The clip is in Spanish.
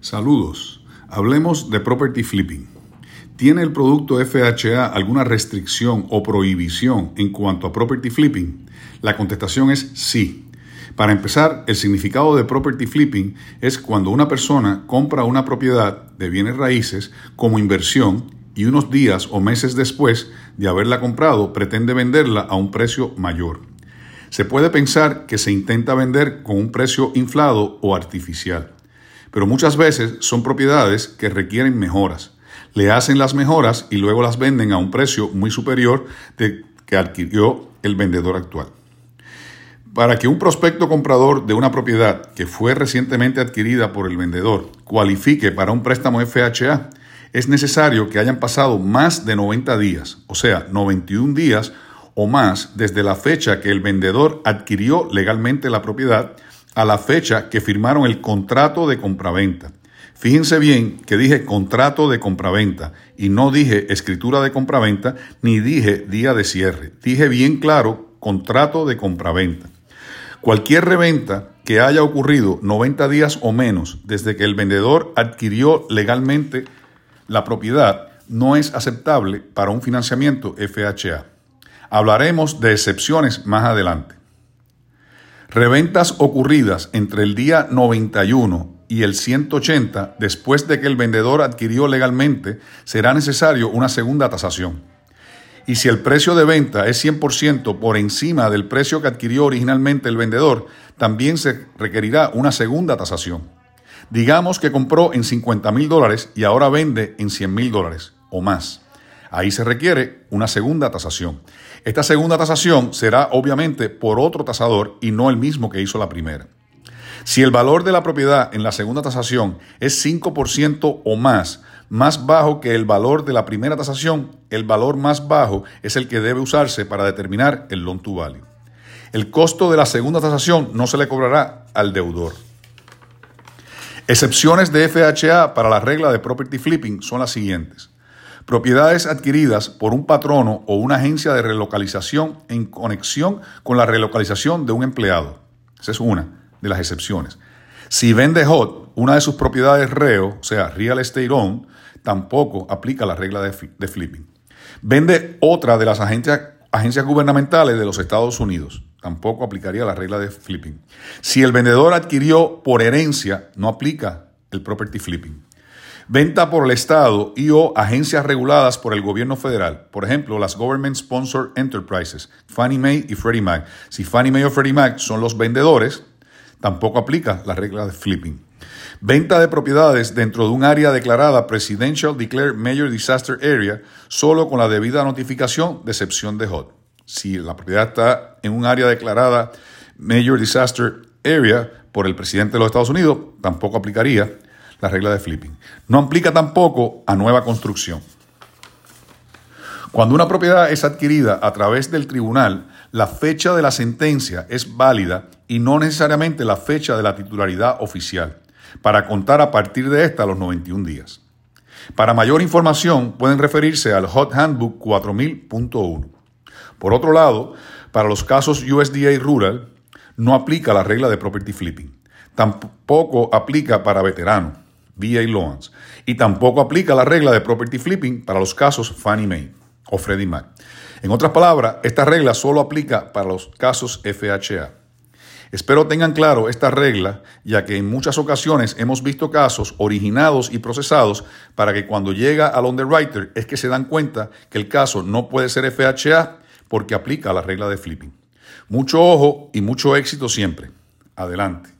Saludos. Hablemos de property flipping. ¿Tiene el producto FHA alguna restricción o prohibición en cuanto a property flipping? La contestación es sí. Para empezar, el significado de property flipping es cuando una persona compra una propiedad de bienes raíces como inversión y unos días o meses después de haberla comprado pretende venderla a un precio mayor. Se puede pensar que se intenta vender con un precio inflado o artificial pero muchas veces son propiedades que requieren mejoras. Le hacen las mejoras y luego las venden a un precio muy superior de que adquirió el vendedor actual. Para que un prospecto comprador de una propiedad que fue recientemente adquirida por el vendedor cualifique para un préstamo FHA, es necesario que hayan pasado más de 90 días, o sea, 91 días o más desde la fecha que el vendedor adquirió legalmente la propiedad a la fecha que firmaron el contrato de compraventa. Fíjense bien que dije contrato de compraventa y no dije escritura de compraventa ni dije día de cierre. Dije bien claro contrato de compraventa. Cualquier reventa que haya ocurrido 90 días o menos desde que el vendedor adquirió legalmente la propiedad no es aceptable para un financiamiento FHA. Hablaremos de excepciones más adelante. Reventas ocurridas entre el día 91 y el 180 después de que el vendedor adquirió legalmente, será necesario una segunda tasación. Y si el precio de venta es 100% por encima del precio que adquirió originalmente el vendedor, también se requerirá una segunda tasación. Digamos que compró en 50 mil dólares y ahora vende en 100 mil dólares o más. Ahí se requiere una segunda tasación. Esta segunda tasación será obviamente por otro tasador y no el mismo que hizo la primera. Si el valor de la propiedad en la segunda tasación es 5% o más, más bajo que el valor de la primera tasación, el valor más bajo es el que debe usarse para determinar el loan to value. El costo de la segunda tasación no se le cobrará al deudor. Excepciones de FHA para la regla de property flipping son las siguientes. Propiedades adquiridas por un patrono o una agencia de relocalización en conexión con la relocalización de un empleado. Esa es una de las excepciones. Si vende HOT una de sus propiedades reo, o sea, real estate owned, tampoco aplica la regla de, flipping. Vende otra de las agencias, agencias gubernamentales de los Estados Unidos. Tampoco aplicaría la regla de flipping. Si el vendedor adquirió por herencia, no aplica el property flipping. Venta por el Estado y o agencias reguladas por el gobierno federal. Por ejemplo, las Government Sponsored Enterprises, Fannie Mae y Freddie Mac. Si Fannie Mae o Freddie Mac son los vendedores, tampoco aplica la regla de flipping. Venta de propiedades dentro de un área declarada Presidential Declared Major Disaster Area solo con la debida notificación de excepción de HOT. Si la propiedad está en un área declarada Major Disaster Area por el presidente de los Estados Unidos, tampoco aplicaría la regla de flipping. No aplica tampoco a nueva construcción. Cuando una propiedad es adquirida a través del tribunal, la fecha de la sentencia es válida y no necesariamente la fecha de la titularidad oficial, para contar a partir de esta los 91 días. Para mayor información pueden referirse al Hot Handbook 4000.1. Por otro lado, para los casos USDA Rural, no aplica la regla de property flipping. Tampoco aplica para veteranos. VA Loans, y tampoco aplica la regla de property flipping para los casos Fannie Mae o Freddie Mac. En otras palabras, esta regla solo aplica para los casos FHA. Espero tengan claro esta regla, ya que en muchas ocasiones hemos visto casos originados y procesados para que cuando llega al underwriter es que se dan cuenta que el caso no puede ser FHA porque aplica la regla de flipping. Mucho ojo y mucho éxito siempre. Adelante.